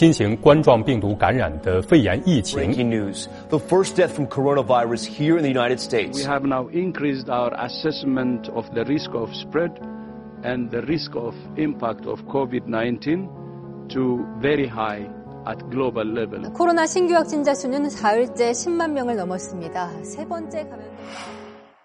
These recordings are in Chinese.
新型冠状病毒感染的肺炎疫情。Breaking news: the first death from coronavirus here in the United States. We have now increased our assessment of the risk of spread and the risk of impact of COVID-19 to very high at global level. 코로나 신규 확진자 수는 사흘째 10만 명을 넘었습니다. 세 번째 감염.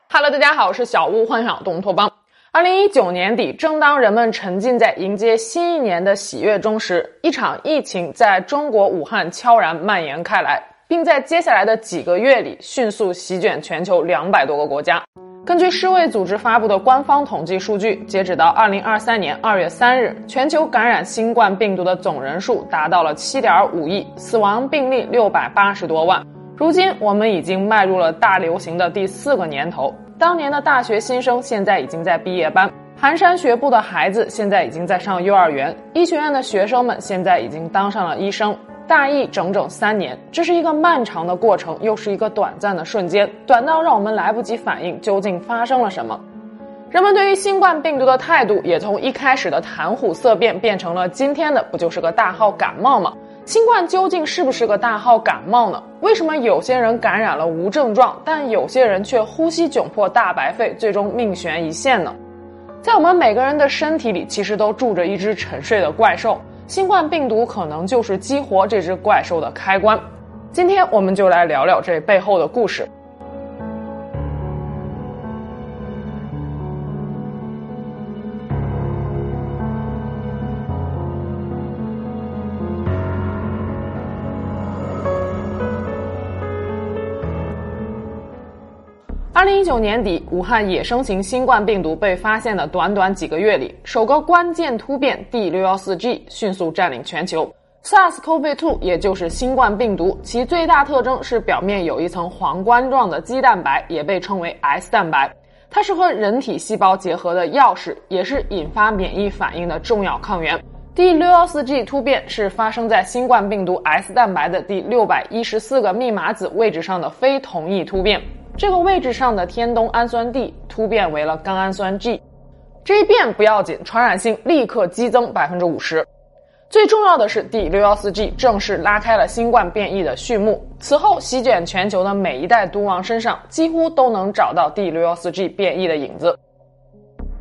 Hello，大家好，我是小屋幻想东托邦。 二零一九年底，正当人们沉浸在迎接新一年的喜悦中时，一场疫情在中国武汉悄然蔓延开来，并在接下来的几个月里迅速席卷全球两百多个国家。根据世卫组织发布的官方统计数据，截止到二零二三年二月三日，全球感染新冠病毒的总人数达到了七点五亿，死亡病例六百八十多万。如今，我们已经迈入了大流行的第四个年头。当年的大学新生现在已经在毕业班，蹒跚学步的孩子现在已经在上幼儿园，医学院的学生们现在已经当上了医生。大疫整整三年，这是一个漫长的过程，又是一个短暂的瞬间，短到让我们来不及反应究竟发生了什么。人们对于新冠病毒的态度也从一开始的谈虎色变，变成了今天的不就是个大号感冒吗？新冠究竟是不是个大号感冒呢？为什么有些人感染了无症状，但有些人却呼吸窘迫、大白肺，最终命悬一线呢？在我们每个人的身体里，其实都住着一只沉睡的怪兽，新冠病毒可能就是激活这只怪兽的开关。今天我们就来聊聊这背后的故事。零一九年底，武汉野生型新冠病毒被发现的短短几个月里，首个关键突变 D 六幺四 G 迅速占领全球。SARS-CoV-2 也就是新冠病毒，其最大特征是表面有一层皇冠状的肌蛋白，也被称为 S 蛋白。它是和人体细胞结合的钥匙，也是引发免疫反应的重要抗原。D 六幺四 G 突变是发生在新冠病毒 S 蛋白的第六百一十四个密码子位置上的非同意突变。这个位置上的天冬氨酸 D 突变为了甘氨酸 G，这一变不要紧，传染性立刻激增百分之五十。最重要的是，D 六幺四 G 正式拉开了新冠变异的序幕。此后席卷全球的每一代毒王身上，几乎都能找到 D 六幺四 G 变异的影子。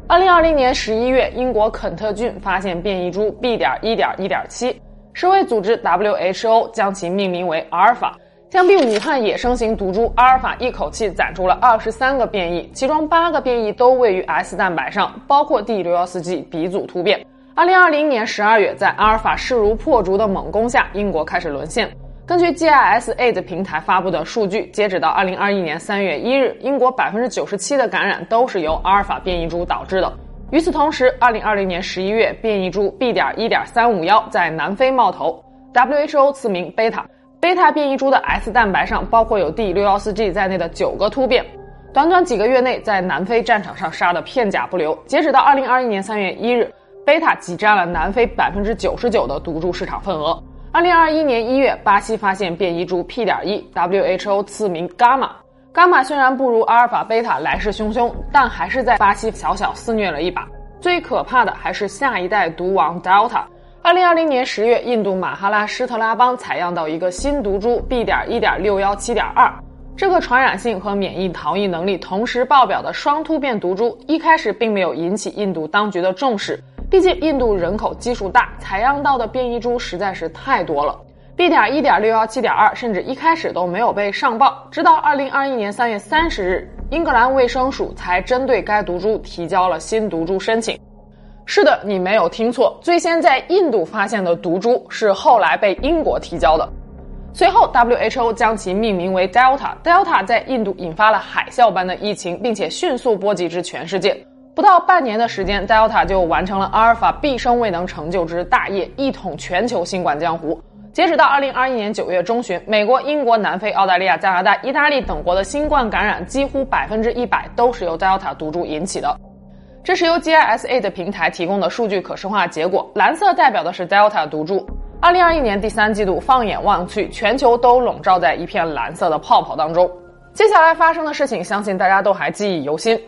二零二零年十一月，英国肯特郡发现变异株 B 点一点一点七，世卫组织 WHO 将其命名为阿尔法。相比武汉野生型毒株阿尔法，一口气攒出了二十三个变异，其中八个变异都位于 S 蛋白上，包括 D 六幺四 G 鼻祖突变。二零二零年十二月，在阿尔法势如破竹的猛攻下，英国开始沦陷。根据 GISAID 平台发布的数据，截止到二零二一年三月一日，英国百分之九十七的感染都是由阿尔法变异株导致的。与此同时，二零二零年十一月，变异株 B 点一点三五幺在南非冒头，WHO 赐名贝塔。贝塔变异株的 S 蛋白上包括有 D 六幺四 G 在内的九个突变，短短几个月内在南非战场上杀得片甲不留。截止到二零二一年三月一日，贝塔挤占了南非百分之九十九的毒株市场份额。二零二一年一月，巴西发现变异株 P 点一，WHO 赐名伽马。伽马虽然不如阿尔法、贝塔来势汹汹，但还是在巴西小小肆虐了一把。最可怕的还是下一代毒王 Delta。二零二零年十月，印度马哈拉施特拉邦采样到一个新毒株 B 点一点六幺七点二，这个传染性和免疫逃逸能力同时爆表的双突变毒株，一开始并没有引起印度当局的重视，毕竟印度人口基数大，采样到的变异株实在是太多了。B 点一点六幺七点二甚至一开始都没有被上报，直到二零二一年三月三十日，英格兰卫生署才针对该毒株提交了新毒株申请。是的，你没有听错，最先在印度发现的毒株是后来被英国提交的。随后，WHO 将其命名为 Delta。Delta 在印度引发了海啸般的疫情，并且迅速波及至全世界。不到半年的时间，Delta 就完成了阿尔法毕生未能成就之大业，一统全球新冠江湖。截止到二零二一年九月中旬，美国、英国、南非、澳大利亚、加拿大、意大利等国的新冠感染几乎百分之一百都是由 Delta 毒株引起的。这是由 GISA 的平台提供的数据可视化结果，蓝色代表的是 Delta 毒株。二零二一年第三季度，放眼望去，全球都笼罩在一片蓝色的泡泡当中。接下来发生的事情，相信大家都还记忆犹新。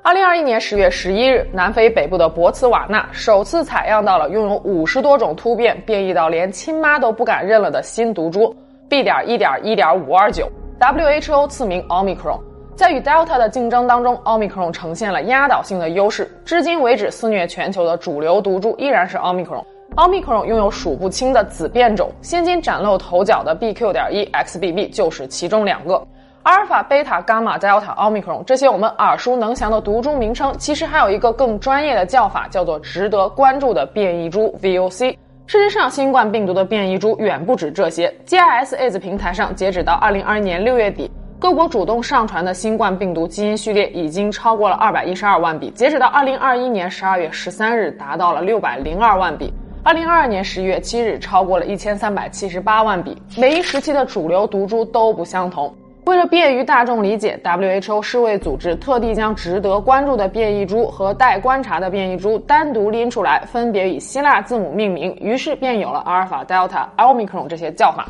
二零二一年十月十一日，南非北部的博茨瓦纳首次采样到了拥有五十多种突变、变异到连亲妈都不敢认了的新毒株 B. 点一点一点五二九，WHO 赐名 Omicron。在与 Delta 的竞争当中，Omicron 呈现了压倒性的优势。至今为止，肆虐全球的主流毒株依然是 Omicron。Omicron 拥有数不清的子变种，现今崭露头角的 BQ. 点一 XBB 就是其中两个。阿尔法、贝塔、伽马、Delta、Omicron 这些我们耳熟能详的毒株名称，其实还有一个更专业的叫法，叫做值得关注的变异株 VOC。事实上，新冠病毒的变异株远不止这些。GIS-AIDS 平台上，截止到二零二一年六月底，各国主动上传的新冠病毒基因序列已经超过了二百一十二万笔。截止到二零二一年十二月十三日，达到了六百零二万笔。二零二二年十一月七日，超过了一千三百七十八万笔。每一时期的主流毒株都不相同。为了便于大众理解，WHO 世卫组织特地将值得关注的变异株和待观察的变异株单独拎出来，分别以希腊字母命名，于是便有了阿尔法、Delta、Omicron 这些叫法。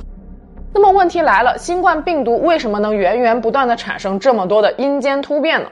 那么问题来了，新冠病毒为什么能源源不断的产生这么多的阴间突变呢？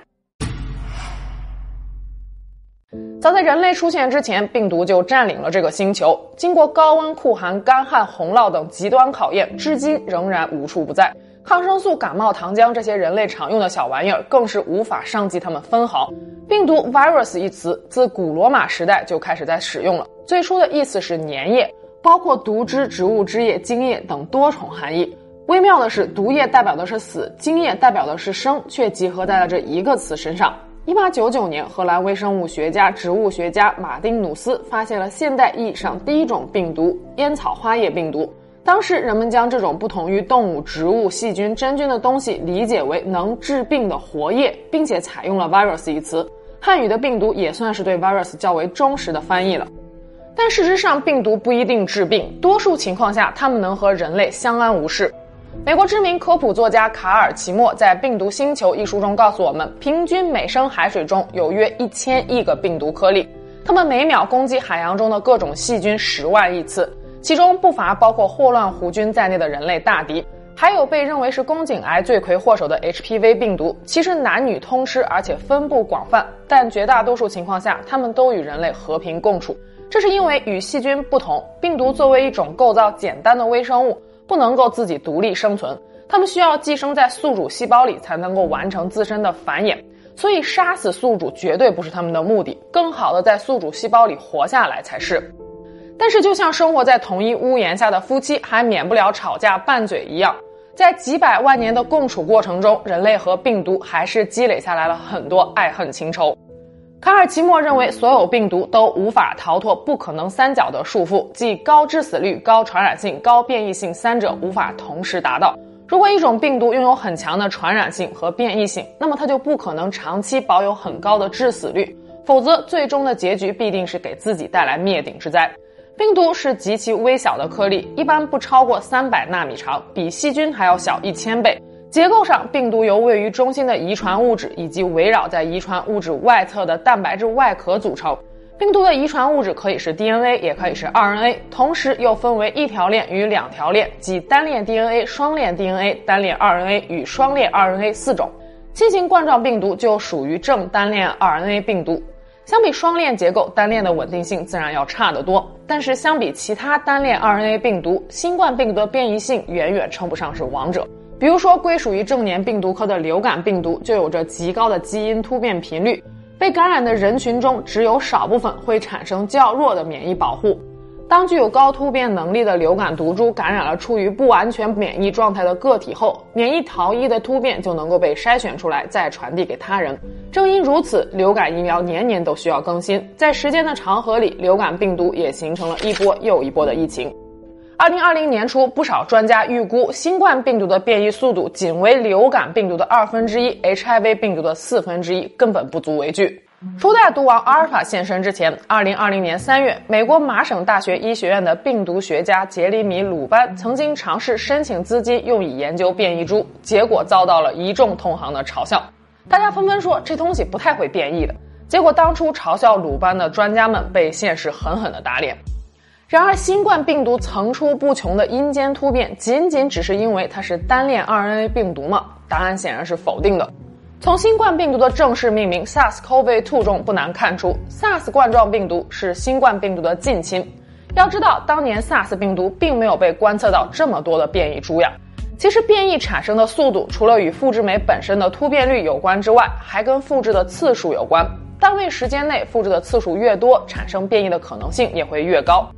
早在人类出现之前，病毒就占领了这个星球，经过高温、酷寒、干旱、洪涝等极端考验，至今仍然无处不在。抗生素、感冒糖浆这些人类常用的小玩意儿，更是无法伤及它们分毫。病毒 virus 一词自古罗马时代就开始在使用了，最初的意思是粘液，包括毒汁、植物汁液、精液等多重含义。微妙的是，毒液代表的是死，精液代表的是生，却集合在了这一个词身上。一八九九年，荷兰微生物学家、植物学家马丁努斯发现了现代意义上第一种病毒——烟草花叶病毒。当时人们将这种不同于动物、植物、细菌、真菌的东西理解为能治病的活液，并且采用了 virus 一词。汉语的病毒也算是对 virus 较为忠实的翻译了。但事实上，病毒不一定治病，多数情况下，它们能和人类相安无事。美国知名科普作家卡尔齐莫在《病毒星球》一书中告诉我们，平均每升海水中有约一千亿个病毒颗粒，它们每秒攻击海洋中的各种细菌十万亿次。其中不乏包括霍乱弧菌在内的人类大敌，还有被认为是宫颈癌罪魁祸首的 HPV 病毒。其实男女通吃，而且分布广泛，但绝大多数情况下，它们都与人类和平共处。这是因为与细菌不同，病毒作为一种构造简单的微生物，不能够自己独立生存，它们需要寄生在宿主细胞里才能够完成自身的繁衍。所以杀死宿主绝对不是他们的目的，更好的在宿主细胞里活下来才是。但是，就像生活在同一屋檐下的夫妻还免不了吵架拌嘴一样，在几百万年的共处过程中，人类和病毒还是积累下来了很多爱恨情仇。卡尔齐莫认为，所有病毒都无法逃脱不可能三角的束缚，即高致死率、高传染性、高变异性三者无法同时达到。如果一种病毒拥有很强的传染性和变异性，那么它就不可能长期保有很高的致死率，否则最终的结局必定是给自己带来灭顶之灾。病毒是极其微小的颗粒，一般不超过三百纳米长，比细菌还要小一千倍。结构上，病毒由位于中心的遗传物质以及围绕在遗传物质外侧的蛋白质外壳组成。病毒的遗传物质可以是 DNA，也可以是 RNA，同时又分为一条链与两条链，即单链 DNA、双链 DNA、单链 RNA 与双链 RNA 四种。新型冠状病毒就属于正单链 RNA 病毒。相比双链结构，单链的稳定性自然要差得多。但是相比其他单链 RNA 病毒，新冠病毒的变异性远远称不上是王者。比如说，归属于正黏病毒科的流感病毒就有着极高的基因突变频率，被感染的人群中只有少部分会产生较弱的免疫保护。当具有高突变能力的流感毒株感染了处于不完全免疫状态的个体后，免疫逃逸的突变就能够被筛选出来，再传递给他人。正因如此，流感疫苗年年都需要更新。在时间的长河里，流感病毒也形成了一波又一波的疫情。二零二零年初，不少专家预估，新冠病毒的变异速度仅为流感病毒的二分之一，HIV 病毒的四分之一，根本不足为惧。初代毒王阿尔法现身之前，二零二零年三月，美国麻省大学医学院的病毒学家杰里米·鲁班曾经尝试申请资金用以研究变异株，结果遭到了一众同行的嘲笑。大家纷纷说这东西不太会变异的。结果当初嘲笑鲁班的专家们被现实狠狠的打脸。然而，新冠病毒层出不穷的阴间突变，仅仅只是因为它是单链 RNA 病毒吗？答案显然是否定的。从新冠病毒的正式命名 SARS-CoV-2 中不难看出，SARS 冠状病毒是新冠病毒的近亲。要知道，当年 SARS 病毒并没有被观测到这么多的变异株呀。其实，变异产生的速度除了与复制酶本身的突变率有关之外，还跟复制的次数有关。单位时间内复制的次数越多，产生变异的可能性也会越高。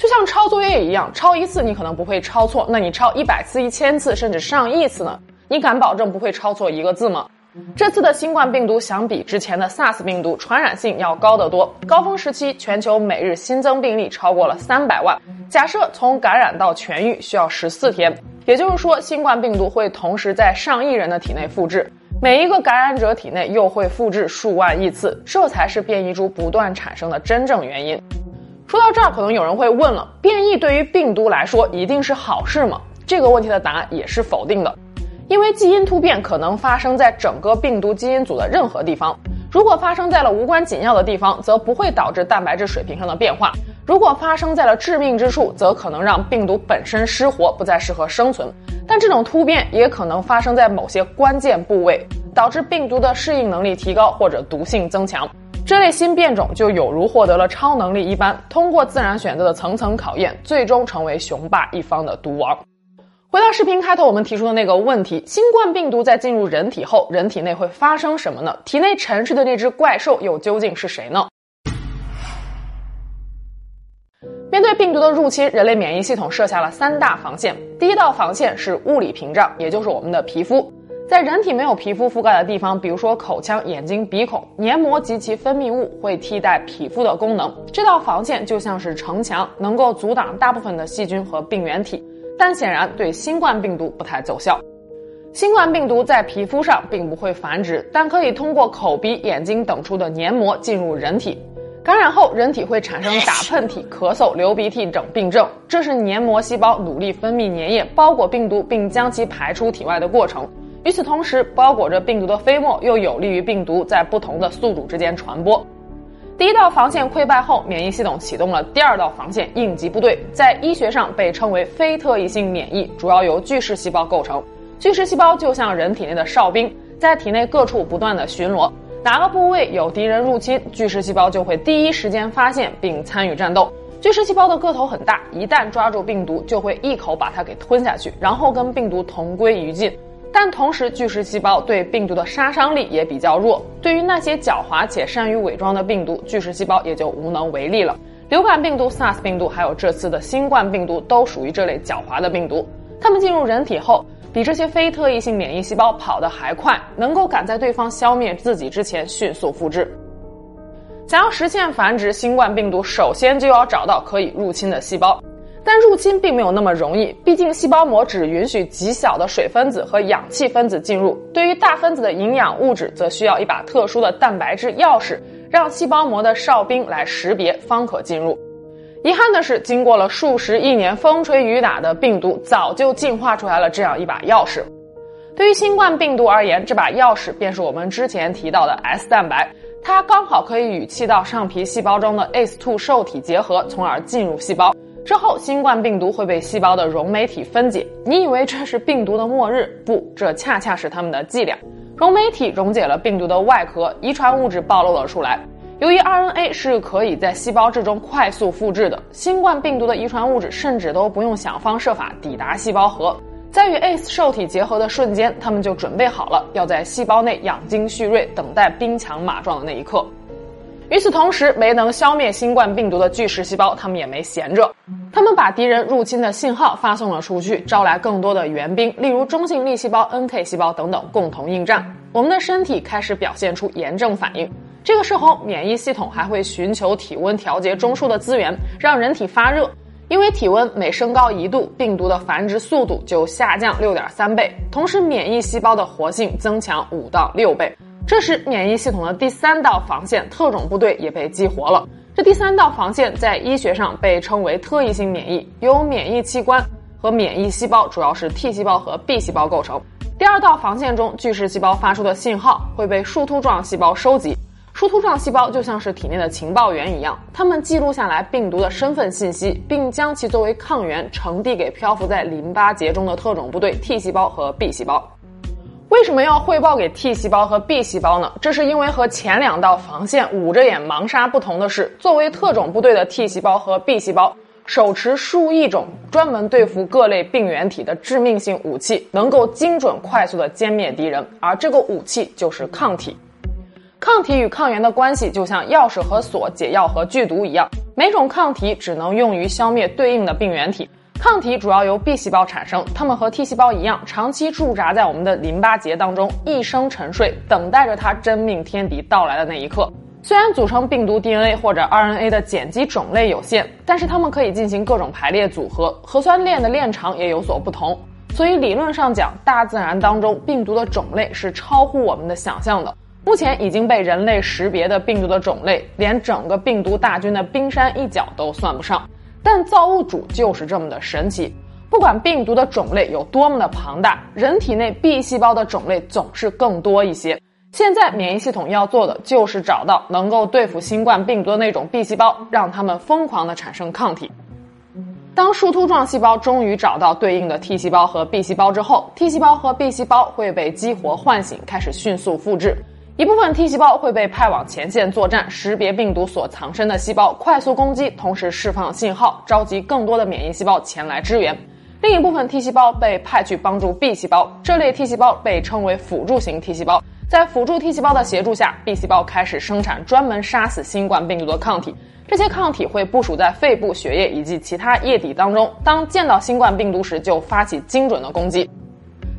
就像抄作业一样，抄一次你可能不会抄错，那你抄一百次、一千次，甚至上亿次呢？你敢保证不会抄错一个字吗？这次的新冠病毒相比之前的 SARS 病毒，传染性要高得多。高峰时期，全球每日新增病例超过了三百万。假设从感染到痊愈需要十四天，也就是说，新冠病毒会同时在上亿人的体内复制，每一个感染者体内又会复制数万亿次，这才是变异株不断产生的真正原因。说到这儿，可能有人会问了：变异对于病毒来说一定是好事吗？这个问题的答案也是否定的。因为基因突变可能发生在整个病毒基因组的任何地方，如果发生在了无关紧要的地方，则不会导致蛋白质水平上的变化；如果发生在了致命之处，则可能让病毒本身失活，不再适合生存。但这种突变也可能发生在某些关键部位，导致病毒的适应能力提高或者毒性增强。这类新变种就有如获得了超能力一般，通过自然选择的层层考验，最终成为雄霸一方的毒王。回到视频开头，我们提出的那个问题：新冠病毒在进入人体后，人体内会发生什么呢？体内沉睡的那只怪兽又究竟是谁呢？面对病毒的入侵，人类免疫系统设下了三大防线。第一道防线是物理屏障，也就是我们的皮肤。在人体没有皮肤覆盖的地方，比如说口腔、眼睛、鼻孔，黏膜及其分泌物会替代皮肤的功能。这道防线就像是城墙，能够阻挡大部分的细菌和病原体。但显然对新冠病毒不太奏效。新冠病毒在皮肤上并不会繁殖，但可以通过口鼻、眼睛等处的黏膜进入人体。感染后，人体会产生打喷嚏、咳嗽、流鼻涕等病症，这是黏膜细胞努力分泌粘液包裹病毒，并将其排出体外的过程。与此同时，包裹着病毒的飞沫又有利于病毒在不同的宿主之间传播。第一道防线溃败后，免疫系统启动了第二道防线——应急部队，在医学上被称为非特异性免疫，主要由巨噬细胞构成。巨噬细胞就像人体内的哨兵，在体内各处不断的巡逻，哪个部位有敌人入侵，巨噬细胞就会第一时间发现并参与战斗。巨噬细胞的个头很大，一旦抓住病毒，就会一口把它给吞下去，然后跟病毒同归于尽。但同时，巨噬细胞对病毒的杀伤力也比较弱。对于那些狡猾且善于伪装的病毒，巨噬细胞也就无能为力了。流感病毒、SARS 病毒，还有这次的新冠病毒，都属于这类狡猾的病毒。它们进入人体后，比这些非特异性免疫细胞跑得还快，能够赶在对方消灭自己之前迅速复制。想要实现繁殖，新冠病毒首先就要找到可以入侵的细胞。但入侵并没有那么容易，毕竟细胞膜只允许极小的水分子和氧气分子进入，对于大分子的营养物质，则需要一把特殊的蛋白质钥匙，让细胞膜的哨兵来识别，方可进入。遗憾的是，经过了数十亿年风吹雨打的病毒，早就进化出来了这样一把钥匙。对于新冠病毒而言，这把钥匙便是我们之前提到的 S 蛋白，它刚好可以与气道上皮细胞中的 ACE2 受体结合，从而进入细胞。之后，新冠病毒会被细胞的溶酶体分解。你以为这是病毒的末日？不，这恰恰是他们的伎俩。溶酶体溶解了病毒的外壳，遗传物质暴露了出来。由于 RNA 是可以在细胞质中快速复制的，新冠病毒的遗传物质甚至都不用想方设法抵达细胞核，在与 ACE 受体结合的瞬间，他们就准备好了，要在细胞内养精蓄锐，等待兵强马壮的那一刻。与此同时，没能消灭新冠病毒的巨噬细胞，他们也没闲着，他们把敌人入侵的信号发送了出去，招来更多的援兵，例如中性粒细胞、NK 细胞等等，共同应战。我们的身体开始表现出炎症反应，这个时候免疫系统还会寻求体温调节中枢的资源，让人体发热，因为体温每升高一度，病毒的繁殖速度就下降六点三倍，同时免疫细胞的活性增强五到六倍。这时，免疫系统的第三道防线——特种部队也被激活了。这第三道防线在医学上被称为特异性免疫，由免疫器官和免疫细胞，主要是 T 细胞和 B 细胞构成。第二道防线中，巨噬细胞发出的信号会被树突状细胞收集。树突状细胞就像是体内的情报员一样，它们记录下来病毒的身份信息，并将其作为抗原呈递给漂浮在淋巴结中的特种部队 T 细胞和 B 细胞。为什么要汇报给 T 细胞和 B 细胞呢？这是因为和前两道防线捂着眼盲杀不同的是，作为特种部队的 T 细胞和 B 细胞手持数亿种专门对付各类病原体的致命性武器，能够精准快速的歼灭敌人，而这个武器就是抗体。抗体与抗原的关系就像钥匙和锁、解药和剧毒一样，每种抗体只能用于消灭对应的病原体。抗体主要由 B 细胞产生，它们和 T 细胞一样，长期驻扎在我们的淋巴结当中，一生沉睡，等待着它真命天敌到来的那一刻。虽然组成病毒 DNA 或者 RNA 的碱基种类有限，但是它们可以进行各种排列组合，核酸链的链长也有所不同。所以理论上讲，大自然当中病毒的种类是超乎我们的想象的。目前已经被人类识别的病毒的种类，连整个病毒大军的冰山一角都算不上。但造物主就是这么的神奇，不管病毒的种类有多么的庞大，人体内 B 细胞的种类总是更多一些。现在免疫系统要做的就是找到能够对付新冠病毒的那种 B 细胞，让它们疯狂的产生抗体。当树突状细胞终于找到对应的 T 细胞和 B 细胞之后，T 细胞和 B 细胞会被激活唤醒，开始迅速复制。一部分 T 细胞会被派往前线作战，识别病毒所藏身的细胞，快速攻击，同时释放信号，召集更多的免疫细胞前来支援。另一部分 T 细胞被派去帮助 B 细胞，这类 T 细胞被称为辅助型 T 细胞。在辅助 T 细胞的协助下，B 细胞开始生产专门杀死新冠病毒的抗体。这些抗体会部署在肺部、血液以及其他液体当中，当见到新冠病毒时，就发起精准的攻击。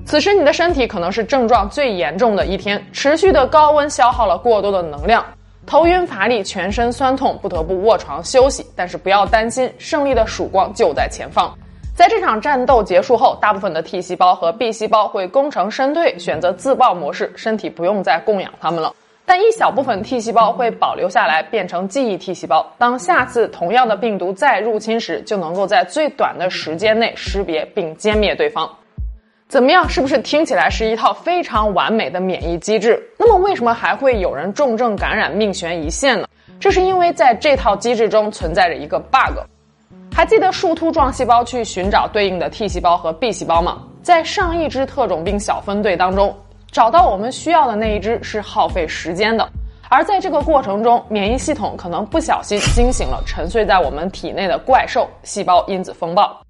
此时你的身体可能是症状最严重的一天，持续的高温消耗了过多的能量，头晕乏力，全身酸痛，不得不卧床休息。但是不要担心，胜利的曙光就在前方。在这场战斗结束后，大部分的 T 细胞和 B 细胞会功成身退，选择自爆模式，身体不用再供养它们了。但一小部分 T 细胞会保留下来，变成记忆 T 细胞。当下次同样的病毒再入侵时，就能够在最短的时间内识别并歼灭对方。怎么样？是不是听起来是一套非常完美的免疫机制？那么为什么还会有人重症感染命悬一线呢？这是因为在这套机制中存在着一个 bug。还记得树突状细胞去寻找对应的 T 细胞和 B 细胞吗？在上亿只特种兵小分队当中，找到我们需要的那一只是耗费时间的。而在这个过程中，免疫系统可能不小心惊醒了沉睡在我们体内的怪兽——细胞因子风暴。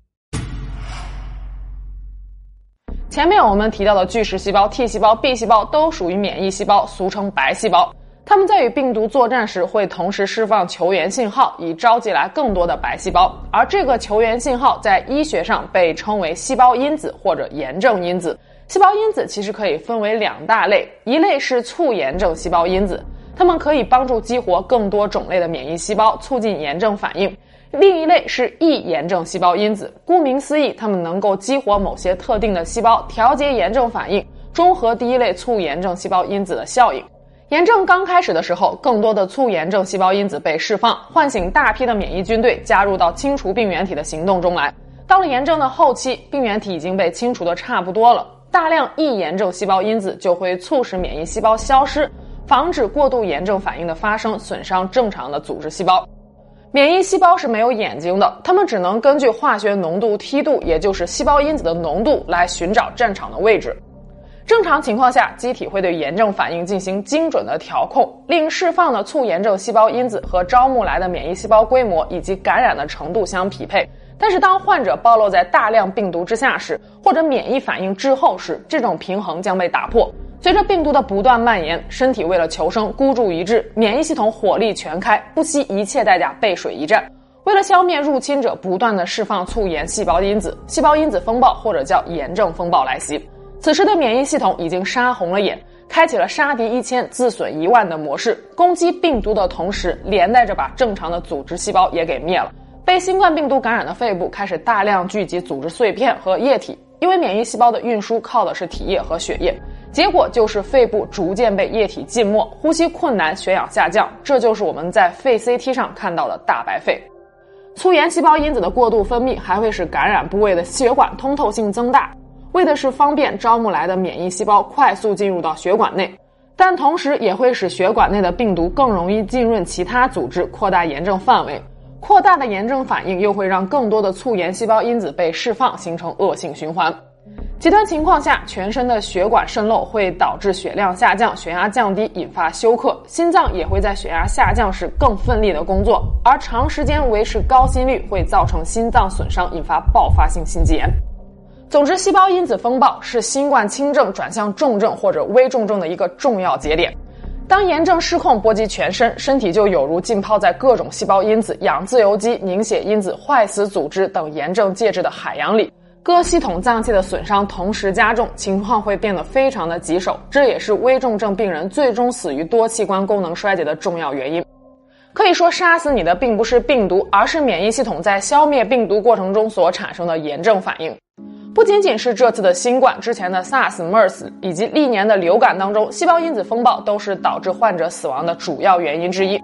前面我们提到的巨噬细胞、T 细胞、B 细胞都属于免疫细胞，俗称白细胞。它们在与病毒作战时，会同时释放球源信号，以召集来更多的白细胞。而这个球源信号在医学上被称为细胞因子或者炎症因子。细胞因子其实可以分为两大类，一类是促炎症细胞因子，它们可以帮助激活更多种类的免疫细胞，促进炎症反应。另一类是抑炎症细胞因子，顾名思义，它们能够激活某些特定的细胞，调节炎症反应，中和第一类促炎症细胞因子的效应。炎症刚开始的时候，更多的促炎症细胞因子被释放，唤醒大批的免疫军队，加入到清除病原体的行动中来。到了炎症的后期，病原体已经被清除的差不多了，大量抑炎症细胞因子就会促使免疫细胞消失，防止过度炎症反应的发生，损伤正常的组织细胞。免疫细胞是没有眼睛的，它们只能根据化学浓度梯度，也就是细胞因子的浓度来寻找战场的位置。正常情况下，机体会对炎症反应进行精准的调控，令释放的促炎症细胞因子和招募来的免疫细胞规模以及感染的程度相匹配。但是，当患者暴露在大量病毒之下时，或者免疫反应滞后时，这种平衡将被打破。随着病毒的不断蔓延，身体为了求生孤注一掷，免疫系统火力全开，不惜一切代价背水一战。为了消灭入侵者，不断的释放促炎细胞因子，细胞因子风暴或者叫炎症风暴来袭。此时的免疫系统已经杀红了眼，开启了杀敌一千自损一万的模式，攻击病毒的同时，连带着把正常的组织细胞也给灭了。被新冠病毒感染的肺部开始大量聚集组织碎片和液体，因为免疫细胞的运输靠的是体液和血液。结果就是肺部逐渐被液体浸没，呼吸困难，血氧下降，这就是我们在肺 CT 上看到的大白肺。促炎细胞因子的过度分泌还会使感染部位的血管通透性增大，为的是方便招募来的免疫细胞快速进入到血管内，但同时也会使血管内的病毒更容易浸润其他组织，扩大炎症范围。扩大的炎症反应又会让更多的促炎细胞因子被释放，形成恶性循环。极端情况下，全身的血管渗漏会导致血量下降，血压降低，引发休克。心脏也会在血压下降时更奋力的工作，而长时间维持高心率会造成心脏损伤，引发爆发性心肌炎。总之，细胞因子风暴是新冠轻症转向重症或者危重症的一个重要节点。当炎症失控波及全身，身体就有如浸泡在各种细胞因子、氧自由基、凝血因子、坏死组织等炎症介质的海洋里。各系统脏器的损伤同时加重，情况会变得非常的棘手，这也是危重症病人最终死于多器官功能衰竭的重要原因。可以说，杀死你的并不是病毒，而是免疫系统在消灭病毒过程中所产生的炎症反应。不仅仅是这次的新冠，之前的 SARS、MERS 以及历年的流感当中，细胞因子风暴都是导致患者死亡的主要原因之一。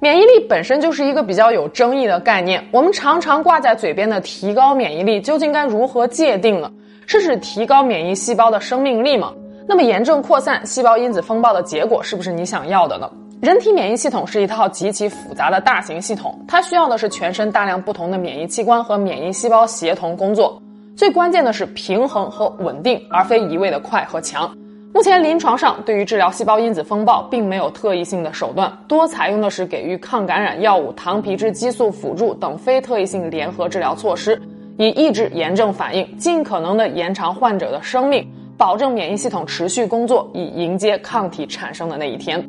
免疫力本身就是一个比较有争议的概念，我们常常挂在嘴边的提高免疫力究竟该如何界定呢？是指提高免疫细胞的生命力吗？那么炎症扩散、细胞因子风暴的结果是不是你想要的呢？人体免疫系统是一套极其复杂的大型系统，它需要的是全身大量不同的免疫器官和免疫细胞协同工作，最关键的是平衡和稳定，而非一味的快和强。目前临床上对于治疗细胞因子风暴并没有特异性的手段，多采用的是给予抗感染药物、糖皮质激素辅助等非特异性联合治疗措施，以抑制炎症反应，尽可能的延长患者的生命，保证免疫系统持续工作，以迎接抗体产生的那一天。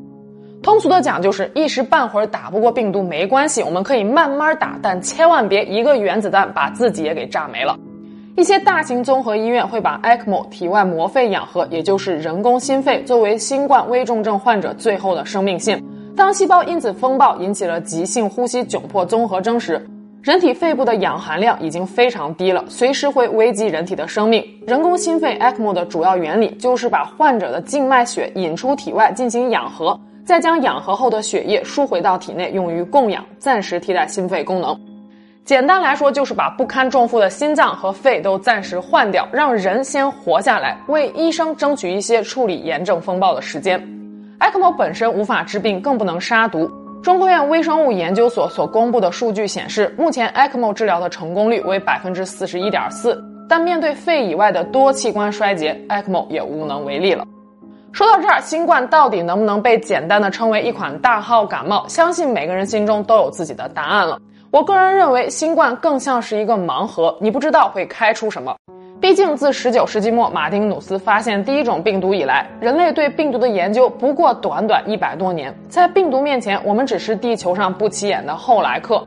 通俗的讲，就是一时半会儿打不过病毒没关系，我们可以慢慢打，但千万别一个原子弹把自己也给炸没了。一些大型综合医院会把 ECMO 体外膜肺氧合，也就是人工心肺，作为新冠危重症患者最后的生命线。当细胞因子风暴引起了急性呼吸窘迫综合征时，人体肺部的氧含量已经非常低了，随时会危及人体的生命。人工心肺 ECMO 的主要原理就是把患者的静脉血引出体外进行氧合，再将氧合后的血液输回到体内用于供氧，暂时替代心肺功能。简单来说，就是把不堪重负的心脏和肺都暂时换掉，让人先活下来，为医生争取一些处理炎症风暴的时间。ECMO 本身无法治病，更不能杀毒。中科院微生物研究所所公布的数据显示，目前 ECMO 治疗的成功率为百分之四十一点四。但面对肺以外的多器官衰竭，ECMO 也无能为力了。说到这儿，新冠到底能不能被简单的称为一款大号感冒？相信每个人心中都有自己的答案了。我个人认为，新冠更像是一个盲盒，你不知道会开出什么。毕竟，自19世纪末马丁努斯发现第一种病毒以来，人类对病毒的研究不过短短一百多年。在病毒面前，我们只是地球上不起眼的后来客。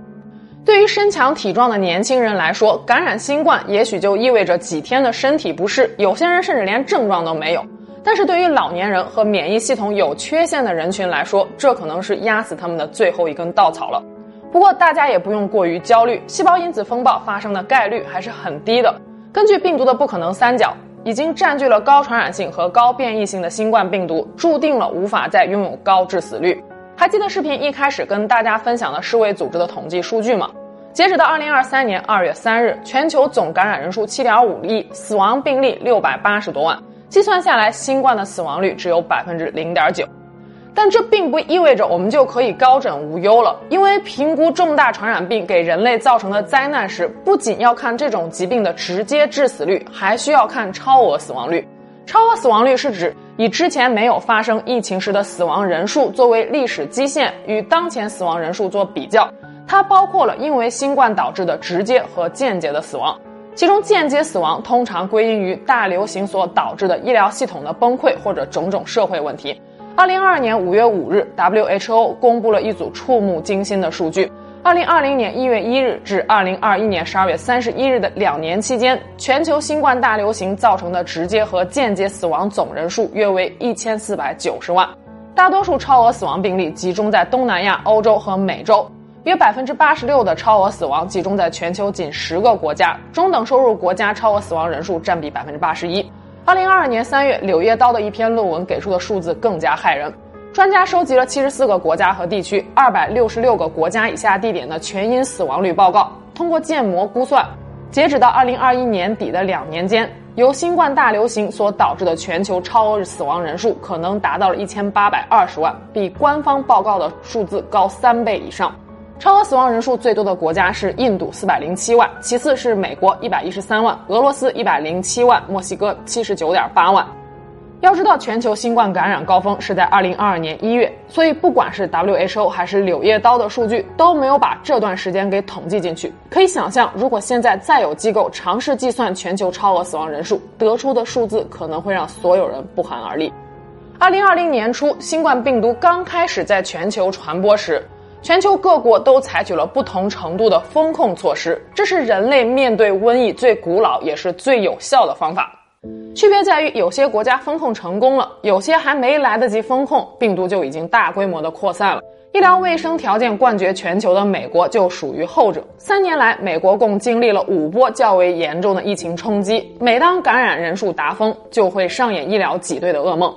对于身强体壮的年轻人来说，感染新冠也许就意味着几天的身体不适，有些人甚至连症状都没有。但是对于老年人和免疫系统有缺陷的人群来说，这可能是压死他们的最后一根稻草了。不过大家也不用过于焦虑，细胞因子风暴发生的概率还是很低的。根据病毒的不可能三角，已经占据了高传染性和高变异性的新冠病毒，注定了无法再拥有高致死率。还记得视频一开始跟大家分享的世卫组织的统计数据吗？截止到二零二三年二月三日，全球总感染人数七点五亿，死亡病例六百八十多万，计算下来，新冠的死亡率只有百分之零点九。但这并不意味着我们就可以高枕无忧了，因为评估重大传染病给人类造成的灾难时，不仅要看这种疾病的直接致死率，还需要看超额死亡率。超额死亡率是指以之前没有发生疫情时的死亡人数作为历史基线，与当前死亡人数做比较。它包括了因为新冠导致的直接和间接的死亡，其中间接死亡通常归因于大流行所导致的医疗系统的崩溃或者种种社会问题。二零二二年五月五日，WHO 公布了一组触目惊心的数据：二零二零年一月一日至二零二一年十二月三十一日的两年期间，全球新冠大流行造成的直接和间接死亡总人数约为一千四百九十万。大多数超额死亡病例集中在东南亚、欧洲和美洲，约百分之八十六的超额死亡集中在全球仅十个国家，中等收入国家超额死亡人数占比百分之八十一。二零二二年三月，《柳叶刀》的一篇论文给出的数字更加骇人。专家收集了七十四个国家和地区、二百六十六个国家以下地点的全因死亡率报告，通过建模估算，截止到二零二一年底的两年间，由新冠大流行所导致的全球超额死亡人数可能达到了一千八百二十万，比官方报告的数字高三倍以上。超额死亡人数最多的国家是印度四百零七万，其次是美国一百一十三万，俄罗斯一百零七万，墨西哥七十九点八万。要知道，全球新冠感染高峰是在二零二二年一月，所以不管是 WHO 还是柳叶刀的数据都没有把这段时间给统计进去。可以想象，如果现在再有机构尝试计算全球超额死亡人数，得出的数字可能会让所有人不寒而栗。二零二零年初，新冠病毒刚开始在全球传播时。全球各国都采取了不同程度的风控措施，这是人类面对瘟疫最古老也是最有效的方法。区别在于，有些国家风控成功了，有些还没来得及风控，病毒就已经大规模的扩散了。医疗卫生条件冠绝全球的美国就属于后者。三年来，美国共经历了五波较为严重的疫情冲击，每当感染人数达峰，就会上演医疗挤兑的噩梦。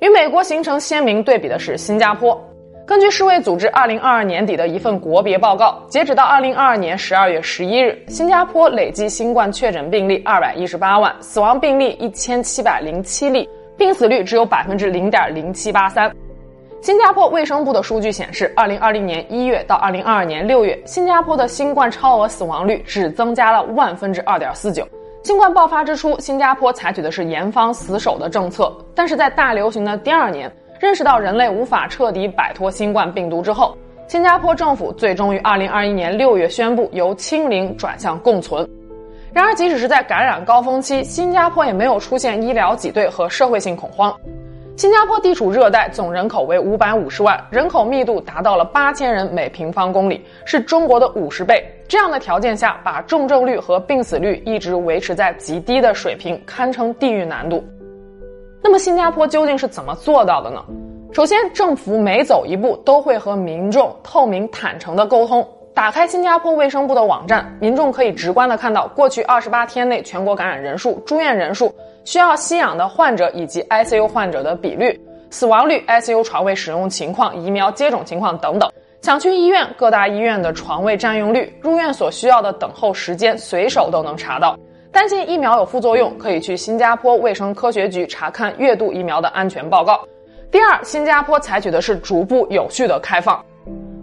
与美国形成鲜明对比的是新加坡。根据世卫组织二零二二年底的一份国别报告，截止到二零二二年十二月十一日，新加坡累计新冠确诊病例二百一十八万，死亡病例一千七百零七例，病死率只有百分之零点零七八三。新加坡卫生部的数据显示，二零二零年一月到二零二二年六月，新加坡的新冠超额死亡率只增加了万分之二点四九。新冠爆发之初，新加坡采取的是严防死守的政策，但是在大流行的第二年。认识到人类无法彻底摆脱新冠病毒之后，新加坡政府最终于二零二一年六月宣布由清零转向共存。然而，即使是在感染高峰期，新加坡也没有出现医疗挤兑和社会性恐慌。新加坡地处热带，总人口为五百五十万，人口密度达到了八千人每平方公里，是中国的五十倍。这样的条件下，把重症率和病死率一直维持在极低的水平，堪称地狱难度。那么新加坡究竟是怎么做到的呢？首先，政府每走一步都会和民众透明坦诚的沟通。打开新加坡卫生部的网站，民众可以直观的看到过去二十八天内全国感染人数、住院人数、需要吸氧的患者以及 ICU 患者的比率、死亡率、ICU 床位使用情况、疫苗接种情况等等。想去医院，各大医院的床位占用率、入院所需要的等候时间，随手都能查到。担心疫苗有副作用，可以去新加坡卫生科学局查看月度疫苗的安全报告。第二，新加坡采取的是逐步有序的开放。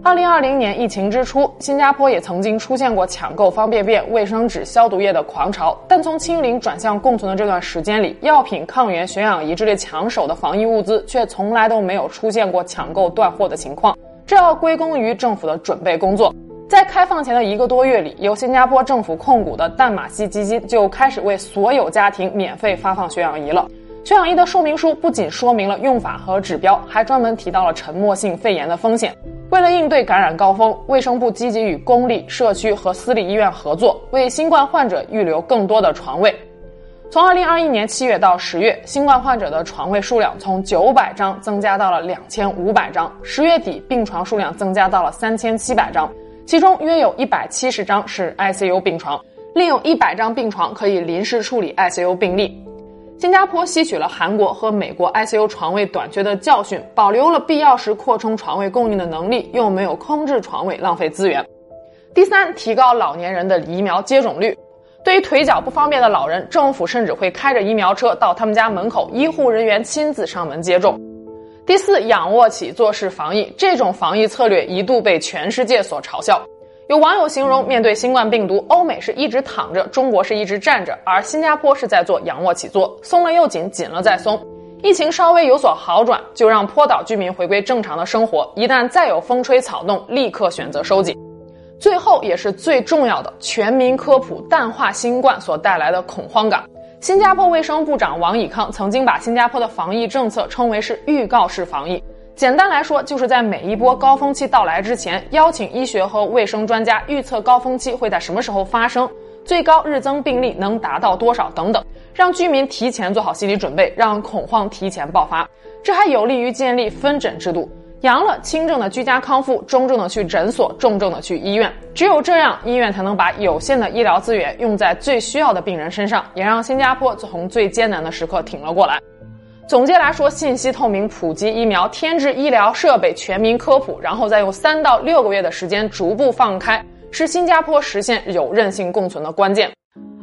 二零二零年疫情之初，新加坡也曾经出现过抢购方便面、卫生纸、消毒液的狂潮，但从清零转向共存的这段时间里，药品、抗原、血氧仪这类抢手的防疫物资却从来都没有出现过抢购断货的情况。这要归功于政府的准备工作。在开放前的一个多月里，由新加坡政府控股的淡马锡基金就开始为所有家庭免费发放血氧仪了。血氧仪的说明书不仅说明了用法和指标，还专门提到了沉默性肺炎的风险。为了应对感染高峰，卫生部积极与公立、社区和私立医院合作，为新冠患者预留更多的床位。从二零二一年七月到十月，新冠患者的床位数量从九百张增加到了两千五百张。十月底，病床数量增加到了三千七百张。其中约有一百七十张是 ICU 病床，另有一百张病床可以临时处理 ICU 病例。新加坡吸取了韩国和美国 ICU 床位短缺的教训，保留了必要时扩充床位供应的能力，又没有空置床位浪费资源。第三，提高老年人的疫苗接种率。对于腿脚不方便的老人，政府甚至会开着疫苗车到他们家门口，医护人员亲自上门接种。第四，仰卧起坐式防疫，这种防疫策略一度被全世界所嘲笑。有网友形容，面对新冠病毒，欧美是一直躺着，中国是一直站着，而新加坡是在做仰卧起坐，松了又紧，紧了再松。疫情稍微有所好转，就让坡岛居民回归正常的生活。一旦再有风吹草动，立刻选择收紧。最后也是最重要的，全民科普淡化新冠所带来的恐慌感。新加坡卫生部长王以康曾经把新加坡的防疫政策称为是预告式防疫。简单来说，就是在每一波高峰期到来之前，邀请医学和卫生专家预测高峰期会在什么时候发生，最高日增病例能达到多少等等，让居民提前做好心理准备，让恐慌提前爆发。这还有利于建立分诊制度。阳了，轻症的居家康复，中症的去诊所，重症的去医院。只有这样，医院才能把有限的医疗资源用在最需要的病人身上，也让新加坡从最艰难的时刻挺了过来。总结来说，信息透明、普及疫苗、添置医疗设备、全民科普，然后再用三到六个月的时间逐步放开，是新加坡实现有韧性共存的关键。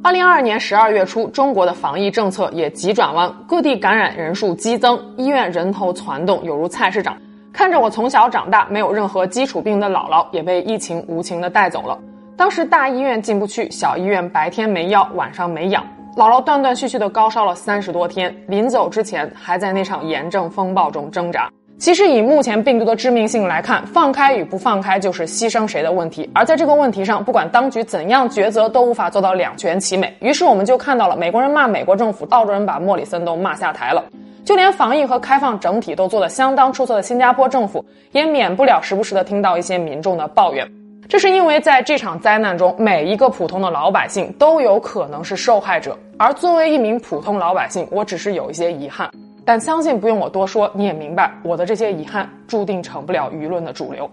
二零二二年十二月初，中国的防疫政策也急转弯，各地感染人数激增，医院人头攒动，犹如菜市场。看着我从小长大没有任何基础病的姥姥也被疫情无情的带走了。当时大医院进不去，小医院白天没药，晚上没氧，姥姥断断续续的高烧了三十多天，临走之前还在那场炎症风暴中挣扎。其实以目前病毒的致命性来看，放开与不放开就是牺牲谁的问题。而在这个问题上，不管当局怎样抉择，都无法做到两全其美。于是我们就看到了美国人骂美国政府，澳洲人把莫里森都骂下台了。就连防疫和开放整体都做得相当出色的新加坡政府，也免不了时不时的听到一些民众的抱怨。这是因为在这场灾难中，每一个普通的老百姓都有可能是受害者。而作为一名普通老百姓，我只是有一些遗憾。但相信不用我多说，你也明白，我的这些遗憾注定成不了舆论的主流。